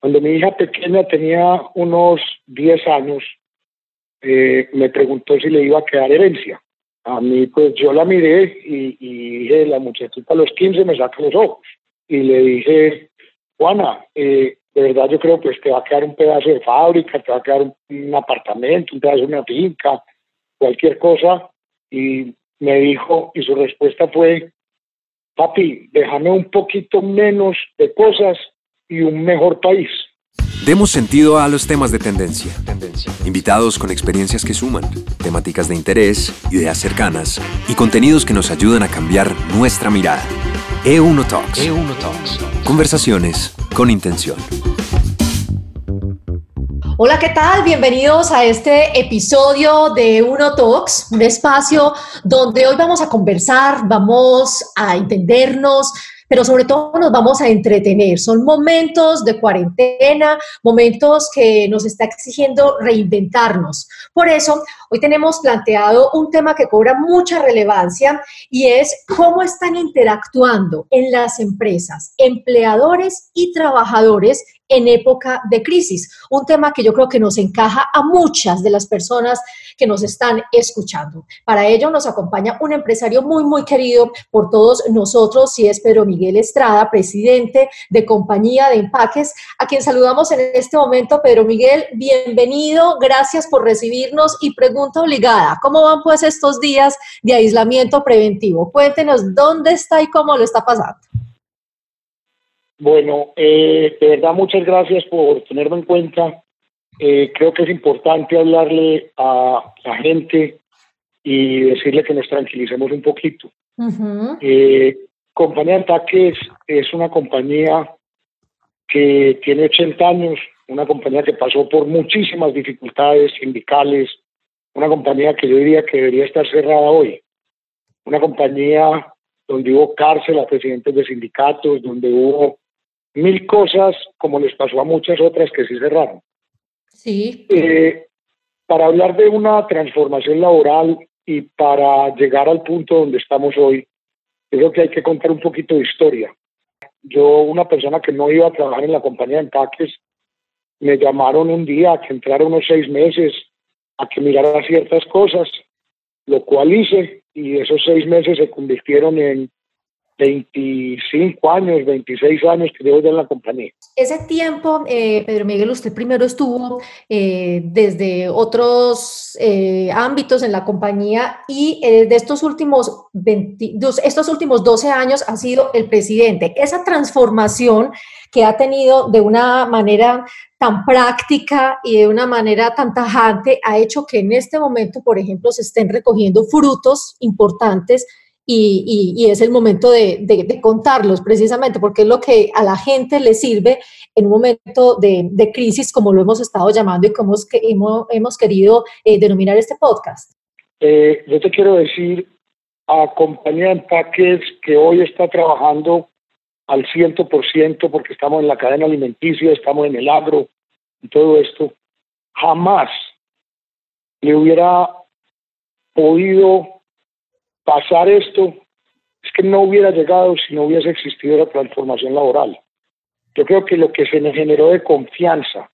Cuando mi hija pequeña tenía unos 10 años, eh, me preguntó si le iba a quedar herencia. A mí, pues yo la miré y, y dije, la muchachita a los 15 me saca los ojos. Y le dije, Juana, eh, de verdad yo creo que te va a quedar un pedazo de fábrica, te va a quedar un, un apartamento, un pedazo de una finca, cualquier cosa. Y me dijo, y su respuesta fue, papi, déjame un poquito menos de cosas y un mejor país. Demos sentido a los temas de tendencia. Invitados con experiencias que suman, temáticas de interés, ideas cercanas y contenidos que nos ayudan a cambiar nuestra mirada. E1 Talks. E1 Talks. Conversaciones con intención. Hola, ¿qué tal? Bienvenidos a este episodio de Uno Talks, un espacio donde hoy vamos a conversar, vamos a entendernos, pero sobre todo nos vamos a entretener. Son momentos de cuarentena, momentos que nos está exigiendo reinventarnos. Por eso, hoy tenemos planteado un tema que cobra mucha relevancia y es cómo están interactuando en las empresas empleadores y trabajadores en época de crisis. Un tema que yo creo que nos encaja a muchas de las personas que nos están escuchando. Para ello nos acompaña un empresario muy, muy querido por todos nosotros, y es Pedro Miguel Estrada, presidente de Compañía de Empaques, a quien saludamos en este momento. Pedro Miguel, bienvenido, gracias por recibirnos y pregunta obligada, ¿cómo van pues estos días de aislamiento preventivo? Cuéntenos dónde está y cómo lo está pasando. Bueno, eh, de verdad muchas gracias por tenerme en cuenta. Eh, creo que es importante hablarle a la gente y decirle que nos tranquilicemos un poquito. eh, compañía Empaques es una compañía que tiene 80 años, una compañía que pasó por muchísimas dificultades sindicales, una compañía que yo diría que debería estar cerrada hoy, una compañía donde hubo cárcel a presidentes de sindicatos, donde hubo mil cosas como les pasó a muchas otras que sí cerraron. Sí. Eh, para hablar de una transformación laboral y para llegar al punto donde estamos hoy, creo que hay que contar un poquito de historia. Yo, una persona que no iba a trabajar en la compañía de empaques, me llamaron un día a que entrara unos seis meses a que mirara ciertas cosas, lo cual hice y esos seis meses se convirtieron en 25 años, 26 años que llevo ya en la compañía. Ese tiempo, eh, Pedro Miguel, usted primero estuvo eh, desde otros eh, ámbitos en la compañía y eh, de estos últimos, 22, estos últimos 12 años ha sido el presidente. Esa transformación que ha tenido de una manera tan práctica y de una manera tan tajante ha hecho que en este momento, por ejemplo, se estén recogiendo frutos importantes y, y, y, es el momento de, de, de, contarlos precisamente porque es lo que a la gente le sirve en un momento de, de crisis como lo hemos estado llamando y como que hemos, hemos querido eh, denominar este podcast. Eh, yo te quiero decir a compañía de empaques que hoy está trabajando al 100% porque estamos en la cadena alimenticia, estamos en el agro y todo esto, jamás le hubiera podido pasar esto es que no hubiera llegado si no hubiese existido la transformación laboral. Yo creo que lo que se me generó de confianza,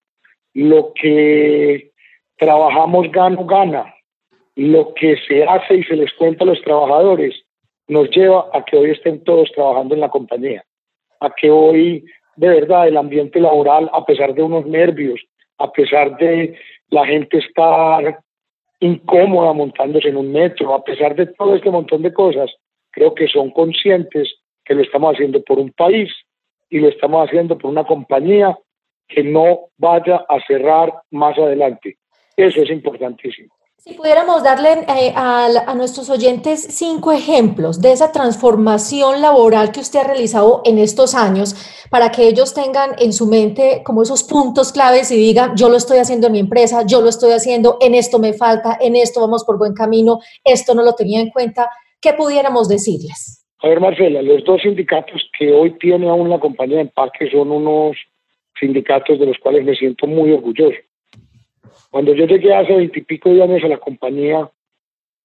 lo que trabajamos gano gana, lo que se hace y se les cuenta a los trabajadores, nos lleva a que hoy estén todos trabajando en la compañía, a que hoy de verdad el ambiente laboral, a pesar de unos nervios, a pesar de la gente estar incómoda montándose en un metro, a pesar de todo este montón de cosas, creo que son conscientes que lo estamos haciendo por un país y lo estamos haciendo por una compañía que no vaya a cerrar más adelante. Eso es importantísimo. Si pudiéramos darle eh, a, nuestros oyentes cinco ejemplos de esa transformación laboral que usted ha realizado en estos años, para que ellos tengan en su mente como esos puntos claves y digan, yo lo estoy haciendo en mi empresa, yo lo estoy haciendo, en esto me falta, en esto vamos por buen camino, esto no lo tenía en cuenta, ¿qué pudiéramos decirles? A ver, Marcela, los dos sindicatos que hoy tiene aún la compañía de empaque son unos sindicatos de los cuales me siento muy orgulloso. Cuando yo llegué hace veintipico de años a la compañía,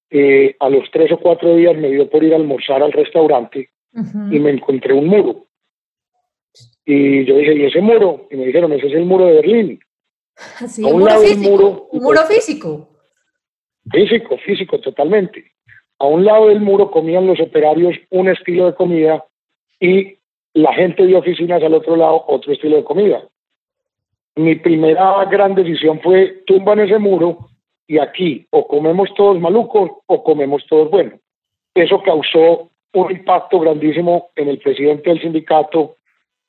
eh, a los tres o cuatro días me dio por ir a almorzar al restaurante y me encontré un muro. Y yo dije, ¿y ese muro? Y me dijeron, ese es el muro de Berlín. Sí, un muro físico. un muro físico. Físico, físico, totalmente. A un lado del muro comían los operarios un estilo de comida y la gente de oficinas al otro lado otro estilo de comida mi primera gran decisión fue tumban ese muro y aquí o comemos todos malucos o comemos todos buenos. Eso causó un impacto grandísimo en el presidente del sindicato,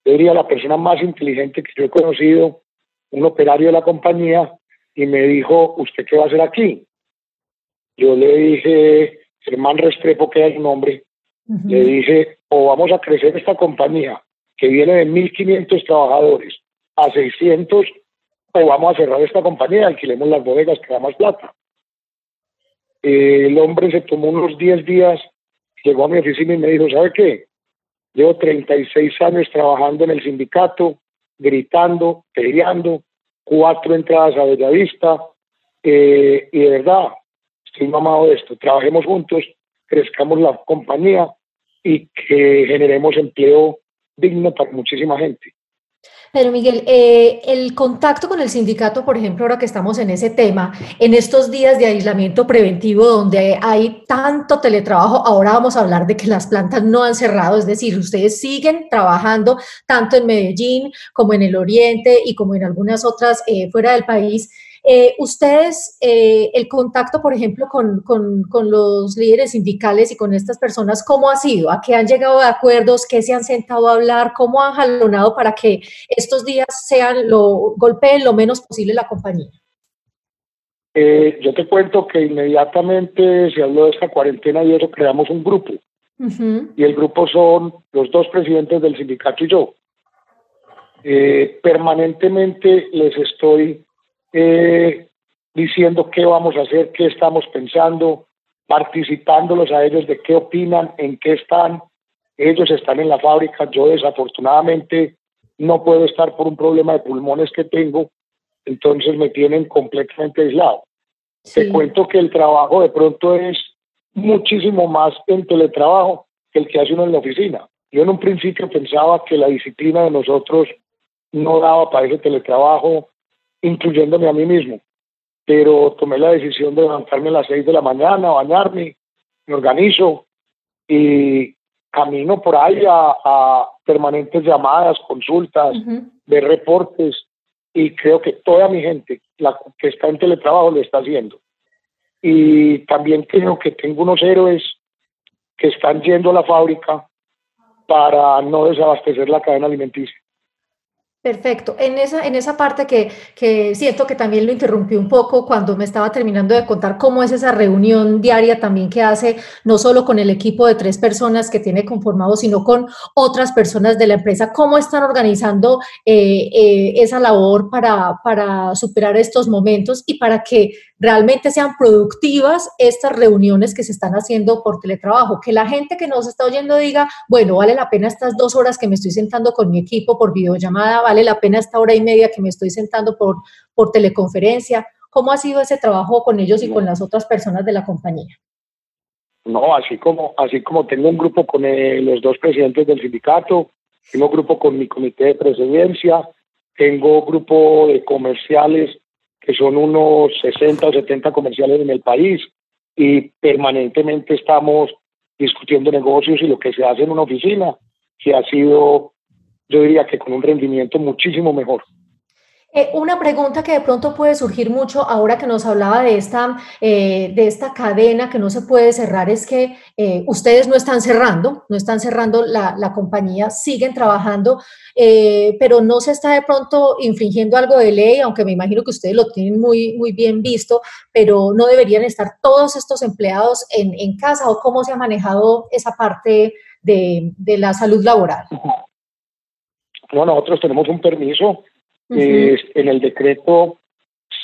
yo diría la persona más inteligente que yo he conocido, un operario de la compañía, y me dijo, ¿usted qué va a hacer aquí? Yo le dije, Germán Restrepo, que es su nombre, le dije, o vamos a crecer esta compañía que viene de 1.500 trabajadores a 600 o vamos a cerrar esta compañía, alquilemos las bodegas que da más plata. el hombre se tomó unos 10 días, llegó a mi oficina y me dijo, ¿sabe qué? Llevo 36 años trabajando en el sindicato, gritando, peleando, cuatro entradas a Bellavista, eh, y de verdad, estoy mamado de esto. Trabajemos juntos, crezcamos la compañía y que generemos empleo digno para muchísima gente. Pero Miguel, eh, el contacto con el sindicato, por ejemplo, ahora que estamos en ese tema, en estos días de aislamiento preventivo donde hay tanto teletrabajo, ahora vamos a hablar de que las plantas no han cerrado, es decir, ustedes siguen trabajando tanto en Medellín como en el Oriente y como en algunas otras eh, fuera del país. Eh, ustedes, eh, el contacto, por ejemplo, con, con, con, los líderes sindicales y con estas personas, ¿cómo ha sido? ¿A qué han llegado de acuerdos? ¿Qué se han sentado a hablar? ¿Cómo han jalonado para que estos días sean lo, golpeen lo menos posible la compañía? Eh, yo te cuento que inmediatamente se habló de esta cuarentena y eso creamos un grupo. Y el grupo son los dos presidentes del sindicato y yo. permanentemente les estoy eh, diciendo qué vamos a hacer, qué estamos pensando, participándolos a ellos de qué opinan, en qué están. Ellos están en la fábrica, yo desafortunadamente no puedo estar por un problema de pulmones que tengo, entonces me tienen completamente aislado. Te cuento que el trabajo de pronto es muchísimo más en teletrabajo que el que hace uno en la oficina. Yo en un principio pensaba que la disciplina de nosotros no daba para ese teletrabajo, incluyéndome a mí mismo. Pero tomé la decisión de levantarme a las seis de la mañana, bañarme, me organizo y camino por ahí a, permanentes llamadas, consultas, ver reportes y creo que toda mi gente la que está en teletrabajo lo está haciendo. Y también creo que tengo unos héroes que están yendo a la fábrica para no desabastecer la cadena alimenticia. Perfecto. En esa, en esa parte que, que, siento que también lo interrumpí un poco cuando me estaba terminando de contar cómo es esa reunión diaria también que hace, no solo con el equipo de tres personas que tiene conformado, sino con otras personas de la empresa, cómo están organizando eh, eh, esa labor para, para superar estos momentos y para que realmente sean productivas estas reuniones que se están haciendo por teletrabajo, que la gente que nos está oyendo diga, bueno, vale la pena estas dos horas que me estoy sentando con mi equipo por videollamada, vale la pena esta hora y media que me estoy sentando por, por teleconferencia. ¿Cómo ha sido ese trabajo con ellos y con las otras personas de la compañía? No, así como, así como tengo un grupo con eh, los dos presidentes del sindicato, tengo grupo con mi comité de presidencia, tengo grupo de comerciales que son unos 60 o 70 comerciales en el país y permanentemente estamos discutiendo negocios y lo que se hace en una oficina, que ha sido, yo diría que con un rendimiento muchísimo mejor. Eh, una pregunta que de pronto puede surgir mucho ahora que nos hablaba de esta, eh, de esta cadena que no se puede cerrar es que eh, ustedes no están cerrando, no están cerrando la, la compañía, siguen trabajando, pero no se está de pronto infringiendo algo de ley, aunque me imagino que ustedes lo tienen muy, muy bien visto, pero no deberían estar todos estos empleados en, en casa o cómo se ha manejado esa parte de, de la salud laboral. No, nosotros tenemos un permiso en el decreto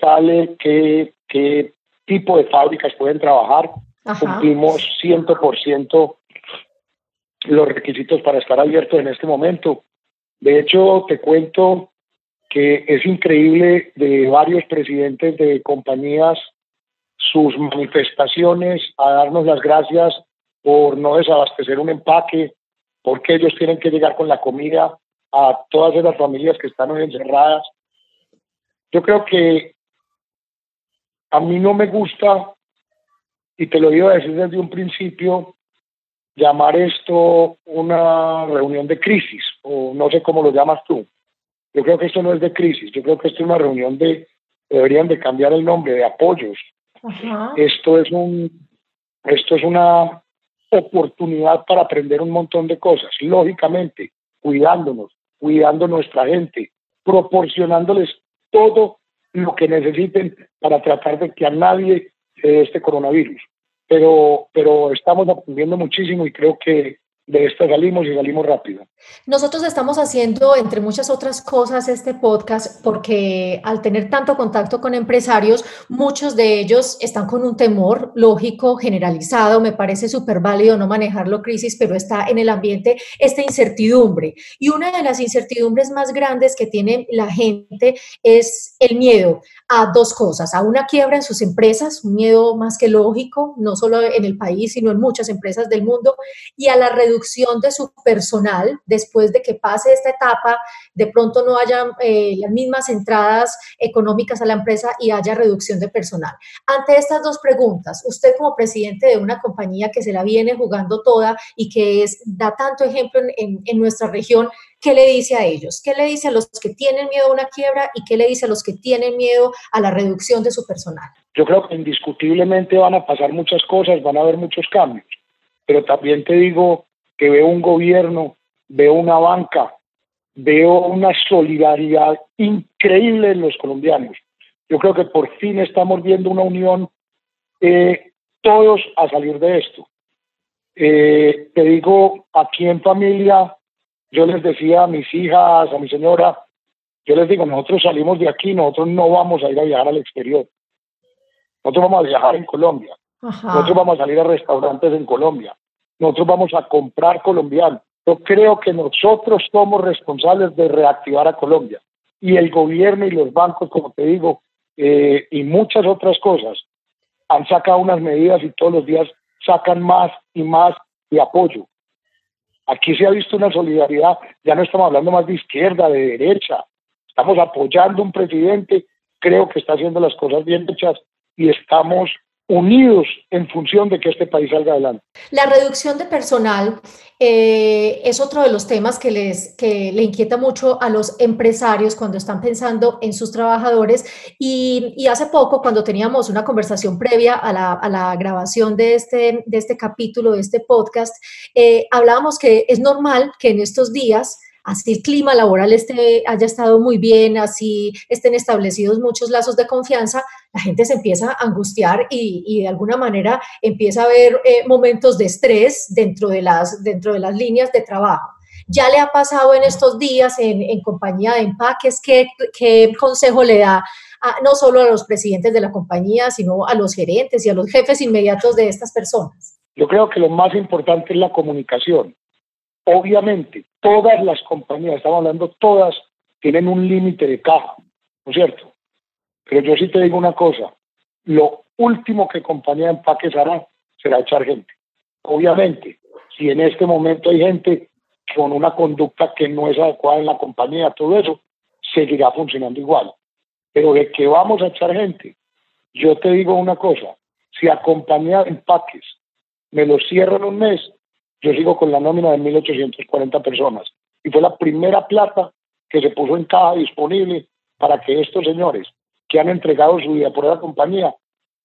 sale qué, qué tipo de fábricas pueden trabajar. Cumplimos 100% los requisitos para estar abiertos en este momento. De hecho, te cuento que es increíble de varios presidentes de compañías sus manifestaciones a darnos las gracias por no desabastecer un empaque, porque ellos tienen que llegar con la comida a todas esas familias que están hoy encerradas. Yo creo que a mí no me gusta, y te lo iba a decir desde un principio, llamar esto una reunión de crisis, o no sé cómo lo llamas tú. Yo creo que esto no es de crisis, yo creo que esto es una reunión de, deberían de cambiar el nombre, de apoyos. Esto es un, esto es una oportunidad para aprender un montón de cosas, lógicamente, cuidándonos, cuidando nuestra gente, proporcionándoles todo lo que necesiten para tratar de que a nadie se este coronavirus. Pero, pero estamos aprendiendo muchísimo y creo que de esta salimos y salimos rápido. Nosotros estamos haciendo, entre muchas otras cosas, este podcast porque al tener tanto contacto con empresarios, muchos de ellos están con un temor lógico, generalizado. Me parece súper válido no manejarlo crisis, pero está en el ambiente esta incertidumbre. Y una de las incertidumbres más grandes que tiene la gente es el miedo a dos cosas, a una quiebra en sus empresas, un miedo más que lógico, no solo en el país, sino en muchas empresas del mundo, y a la reducción de su personal después de que pase esta etapa, de pronto no haya eh, las mismas entradas económicas a la empresa y haya reducción de personal. Ante estas dos preguntas, usted como presidente de una compañía que se la viene jugando toda y que es, da tanto ejemplo en, en nuestra región, ¿qué le dice a ellos? ¿Qué le dice a los que tienen miedo a una quiebra y qué le dice a los que tienen miedo a la reducción de su personal? Yo creo que indiscutiblemente van a pasar muchas cosas, van a haber muchos cambios, pero también te digo que veo un gobierno, veo una banca, veo una solidaridad increíble en los colombianos. Yo creo que por fin estamos viendo una unión eh, todos a salir de esto. Eh, te digo, aquí en familia yo les decía a mis hijas, a mi señora, yo les digo, nosotros salimos de aquí, nosotros no vamos a ir a viajar al exterior. Nosotros vamos a viajar en Colombia. Nosotros vamos a salir a restaurantes en Colombia. Nosotros vamos a comprar colombiano. Yo creo que nosotros somos responsables de reactivar a Colombia. Y el gobierno y los bancos, como te digo, eh, y muchas otras cosas, han sacado unas medidas y todos los días sacan más y más de apoyo. Aquí se ha visto una solidaridad, ya no estamos hablando más de izquierda, de derecha, estamos apoyando un presidente, creo que está haciendo las cosas bien hechas y estamos unidos en función de que este país salga adelante. La reducción de personal eh, es otro de los temas que les que le inquieta mucho a los empresarios cuando están pensando en sus trabajadores y, y hace poco cuando teníamos una conversación previa a la, a la, grabación de este, de este capítulo, de este podcast, eh, hablábamos que es normal que en estos días así el clima laboral esté, haya estado muy bien, así estén establecidos muchos lazos de confianza, la gente se empieza a angustiar y, de alguna manera empieza a haber eh, momentos de estrés dentro de, las, dentro de las líneas de trabajo. ¿Ya le ha pasado en estos días en, compañía de empaques? ¿Qué, ¿Qué, consejo le da no solo a los presidentes de la compañía, sino a los gerentes y a los jefes inmediatos de estas personas? Yo creo que lo más importante es la comunicación. Obviamente, todas las compañías, estamos hablando todas, tienen un límite de caja, ¿no es cierto? Pero yo sí te digo una cosa, lo último que compañía de empaques hará será echar gente. Obviamente, si en este momento hay gente con una conducta que no es adecuada en la compañía, todo eso seguirá funcionando igual. Pero de que vamos a echar gente, yo te digo una cosa, si a compañía de empaques me lo cierran un mes, yo sigo con la nómina de 1.840 personas. Y fue la primera plata que se puso en caja disponible para que estos señores que han entregado su vida por la compañía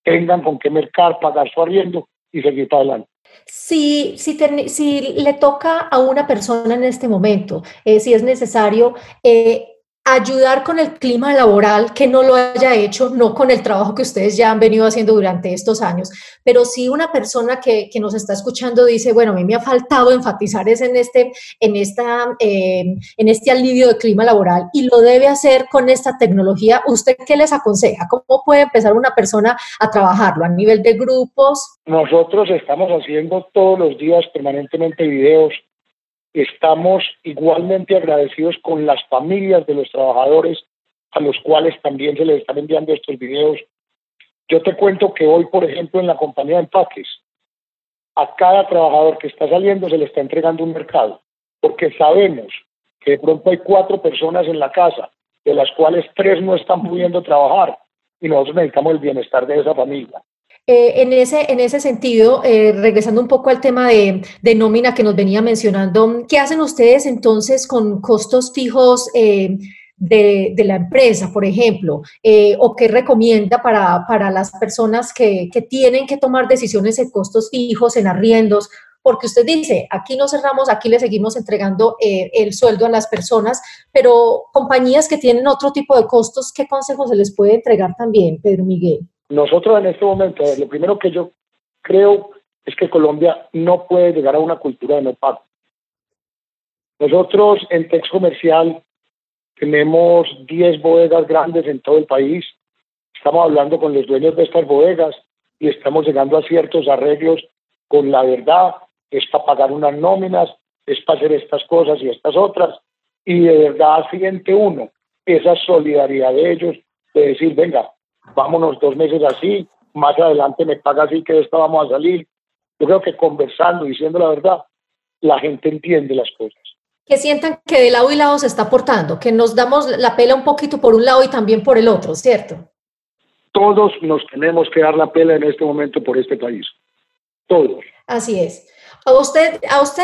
tengan con qué mercar, pagar su arriendo y seguir para adelante. Si, si, si le toca a una persona en este momento, eh, si es necesario, eh, ayudar con el clima laboral que no lo haya hecho, no con el trabajo que ustedes ya han venido haciendo durante estos años, pero si una persona que, que nos está escuchando dice, bueno, a mí me ha faltado enfatizar es en este, en, esta, eh, en este alivio de clima laboral y lo debe hacer con esta tecnología, ¿usted qué les aconseja? ¿Cómo puede empezar una persona a trabajarlo a nivel de grupos? Nosotros estamos haciendo todos los días permanentemente videos Estamos igualmente agradecidos con las familias de los trabajadores a los cuales también se les están enviando estos videos. Yo te cuento que hoy, por ejemplo, en la compañía de empaques, a cada trabajador que está saliendo se le está entregando un mercado, porque sabemos que de pronto hay cuatro personas en la casa, de las cuales tres no están pudiendo trabajar, y nosotros necesitamos el bienestar de esa familia. Eh, en, ese, en ese sentido, eh, regresando un poco al tema de, nómina que nos venía mencionando, ¿qué hacen ustedes entonces con costos fijos eh, de, la empresa, por ejemplo? ¿O qué recomienda para, para las personas que, que, tienen que tomar decisiones de costos fijos, en arriendos? Porque usted dice, aquí no cerramos, aquí le seguimos entregando el sueldo a las personas, pero compañías que tienen otro tipo de costos, ¿qué consejos se les puede entregar también, Pedro Miguel? Nosotros en este momento, lo primero que yo creo es que Colombia no puede llegar a una cultura de no pago. Nosotros en Tex Comercial tenemos 10 bodegas grandes en todo el país. Estamos hablando con los dueños de estas bodegas y estamos llegando a ciertos arreglos con la verdad. Es para pagar unas nóminas, es para hacer estas cosas y estas otras. Y de verdad siente uno esa solidaridad de ellos de decir, venga, vámonos dos meses así, más adelante me paga así que de esta vamos a salir. Yo creo que conversando, diciendo la verdad, la gente entiende las cosas. Que sientan que de lado y lado se está aportando, que nos damos la pela un poquito por un lado y también por el otro, ¿cierto? Todos nos tenemos que dar la pela en este momento por este país. Todos. Así es. A usted, a usted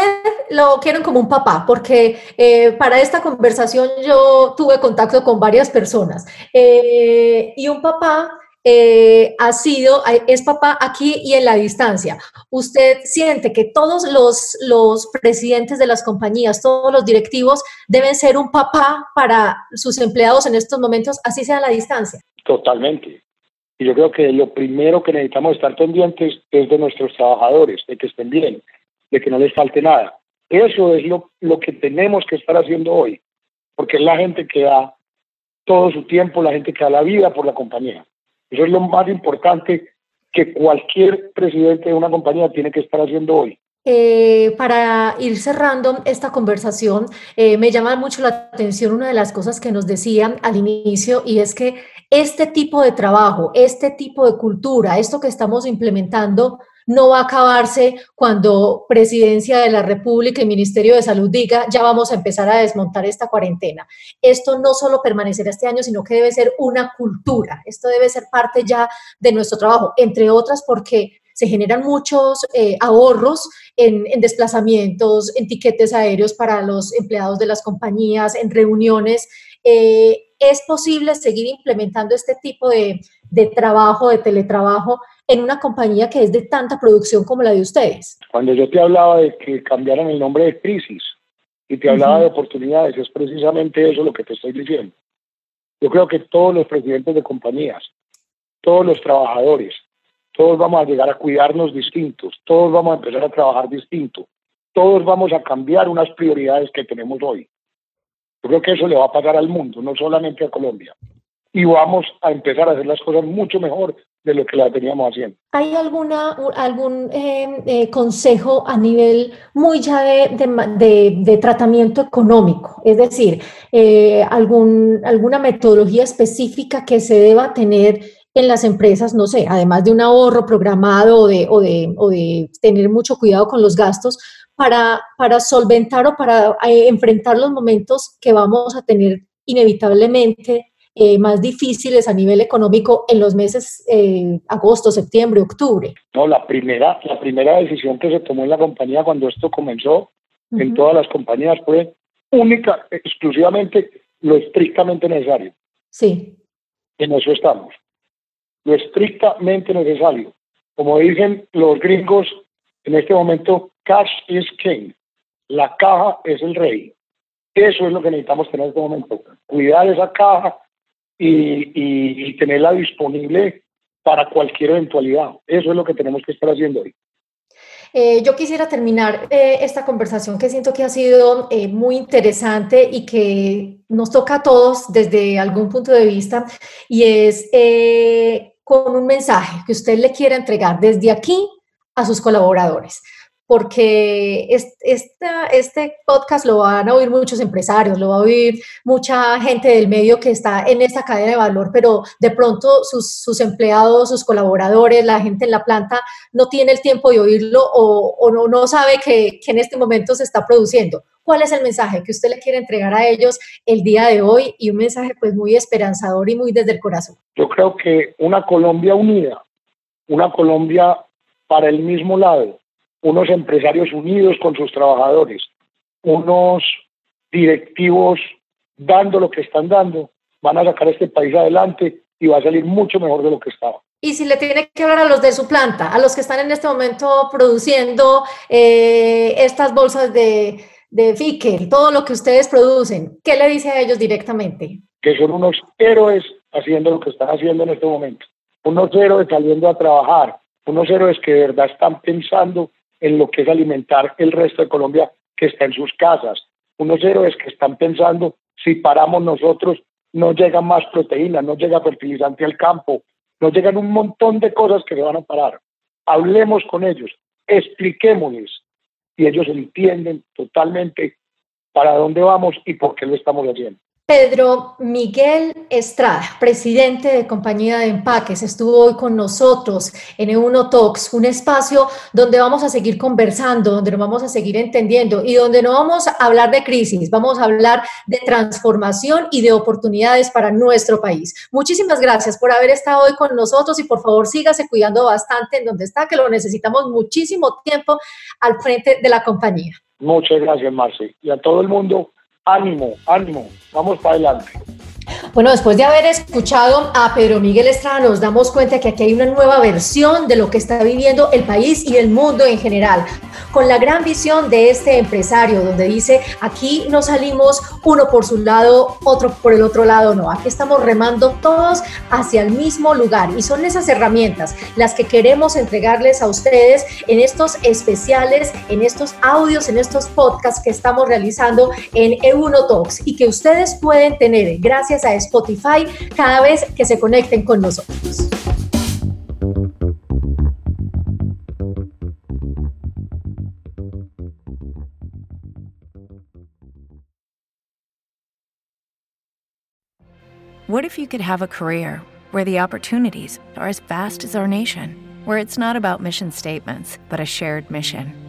lo quieren como un papá, porque eh, para esta conversación yo tuve contacto con varias personas eh, y un papá eh, ha sido, es papá aquí y en la distancia. ¿Usted siente que todos los, los presidentes de las compañías, todos los directivos deben ser un papá para sus empleados en estos momentos, así sea a la distancia? Totalmente. Y yo creo que lo primero que necesitamos estar pendientes es de nuestros trabajadores, de que estén bien, de que no les falte nada. Eso es lo, lo que tenemos que estar haciendo hoy, porque es la gente que da todo su tiempo, la gente que da la vida por la compañía. Eso es lo más importante que cualquier presidente de una compañía tiene que estar haciendo hoy. Eh, para ir cerrando esta conversación, eh, me llama mucho la atención una de las cosas que nos decían al inicio y es que este tipo de trabajo, este tipo de cultura, esto que estamos implementando, no va a acabarse cuando Presidencia de la República y Ministerio de Salud diga, ya vamos a empezar a desmontar esta cuarentena. Esto no solo permanecerá este año, sino que debe ser una cultura. Esto debe ser parte ya de nuestro trabajo, entre otras porque se generan muchos eh, ahorros en, desplazamientos, en tiquetes aéreos para los empleados de las compañías, en reuniones. Eh, ¿Es posible seguir implementando este tipo de, de trabajo, de teletrabajo en una compañía que es de tanta producción como la de ustedes? Cuando yo te hablaba de que cambiaran el nombre de crisis y te hablaba de oportunidades, es precisamente eso lo que te estoy diciendo. Yo creo que todos los presidentes de compañías, todos los trabajadores, todos vamos a llegar a cuidarnos distintos, todos vamos a empezar a trabajar distinto, todos vamos a cambiar unas prioridades que tenemos hoy. Yo creo que eso le va a pasar al mundo, no solamente a Colombia. Y vamos a empezar a hacer las cosas mucho mejor de lo que la teníamos haciendo. ¿Hay alguna, algún em, eh, consejo a nivel muy ya de, de, tratamiento económico? Es decir, eh, algún, alguna metodología específica que se deba tener en las empresas, no sé, además de un ahorro programado o de, o de, o de tener mucho cuidado con los gastos, para, para solventar o para eh, enfrentar los momentos que vamos a tener inevitablemente eh, más difíciles a nivel económico en los meses eh, agosto, septiembre, octubre? No, la primera, la primera decisión que se tomó en la compañía cuando esto comenzó, en todas las compañías, fue única, exclusivamente lo estrictamente necesario. Sí. En eso estamos. Lo estrictamente necesario. Como dicen los gringos, en este momento, cash is king. La caja es el rey. Eso es lo que necesitamos tener en este momento. Cuidar esa caja y, tenerla disponible para cualquier eventualidad. Eso es lo que tenemos que estar haciendo hoy. Eh, yo quisiera terminar eh, esta conversación que siento que ha sido eh, muy interesante y que nos toca a todos desde algún punto de vista y es con un mensaje que usted le quiera entregar desde aquí a sus colaboradores porque este podcast lo van a oír muchos empresarios, lo va a oír mucha gente del medio que está en esta cadena de valor, pero de pronto sus, empleados, sus colaboradores, la gente en la planta no tiene el tiempo de oírlo o, no, sabe que, que en este momento se está produciendo. ¿Cuál es el mensaje que usted le quiere entregar a ellos el día de hoy y un mensaje pues muy esperanzador y muy desde el corazón? Yo creo que una Colombia unida, una Colombia para el mismo lado, unos empresarios unidos con sus trabajadores, unos directivos dando lo que están dando, van a sacar este país adelante y va a salir mucho mejor de lo que estaba. Y si le tiene que hablar a los de su planta, a los que están en este momento produciendo eh, estas bolsas de, de Fickel, todo lo que ustedes producen, ¿qué le dice a ellos directamente? Que son unos héroes haciendo lo que están haciendo en este momento, unos héroes saliendo a trabajar, unos héroes que de verdad están pensando en lo que es alimentar el resto de Colombia que está en sus casas. Unos héroes que están pensando, si paramos nosotros, no llega más proteína, no llega fertilizante al campo, no llegan un montón de cosas que se van a parar. Hablemos con ellos, expliquémosles y ellos entienden totalmente para dónde vamos y por qué lo estamos haciendo. Pedro Miguel Estrada, presidente de Compañía de Empaques, estuvo hoy con nosotros en E1 Talks, un espacio donde vamos a seguir conversando, donde nos vamos a seguir entendiendo y donde no vamos a hablar de crisis, vamos a hablar de transformación y de oportunidades para nuestro país. Muchísimas gracias por haber estado hoy con nosotros y por favor sígase cuidando bastante en donde está, que lo necesitamos muchísimo tiempo al frente de la compañía. Muchas gracias, Marci. Y a todo el mundo ánimo, ánimo, vamos para adelante. Bueno, después de haber escuchado a Pedro Miguel Estrada, nos damos cuenta que aquí hay una nueva versión de lo que está viviendo el país y el mundo en general, con la gran visión de este empresario, donde dice, aquí no salimos uno por su lado, otro por el otro lado, no, aquí estamos remando todos hacia el mismo lugar. Y son esas herramientas las que queremos entregarles a ustedes en estos especiales, en estos audios, en estos podcasts que estamos realizando en E1 Talks y que ustedes pueden tener gracias a Spotify cada vez que se conecten con nosotros. What if you could have a career where the opportunities are as vast as our nation, where it's not about mission statements, but a shared mission?